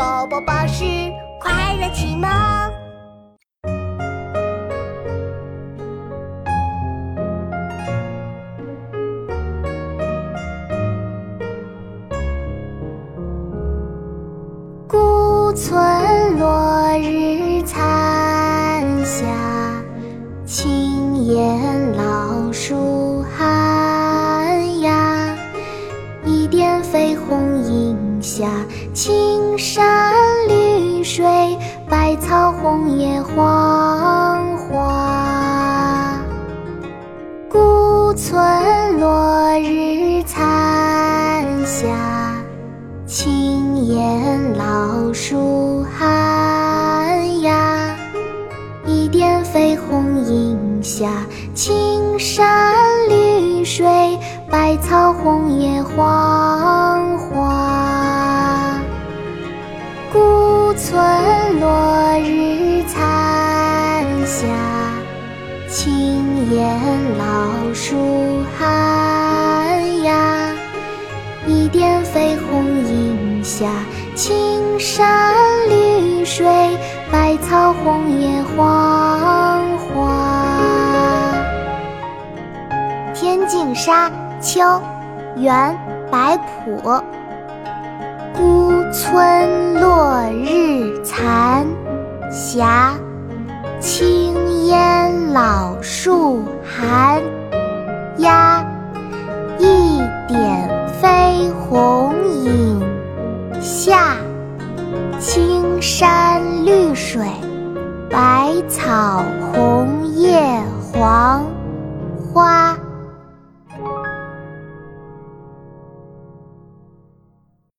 宝宝巴士快乐启蒙。古村落日残霞，青烟老树青山绿水，百草红叶黄花。古村落日残霞，青烟老树寒鸦。一点绯红映下青山绿水，百草红叶黄青烟老树寒鸦。一点绯红映下青山绿水，百草红叶黄花。《天净沙·秋》元·白朴。孤村落日残霞，青老树寒鸦一点飞鸿影。下青山绿水白草红叶黄花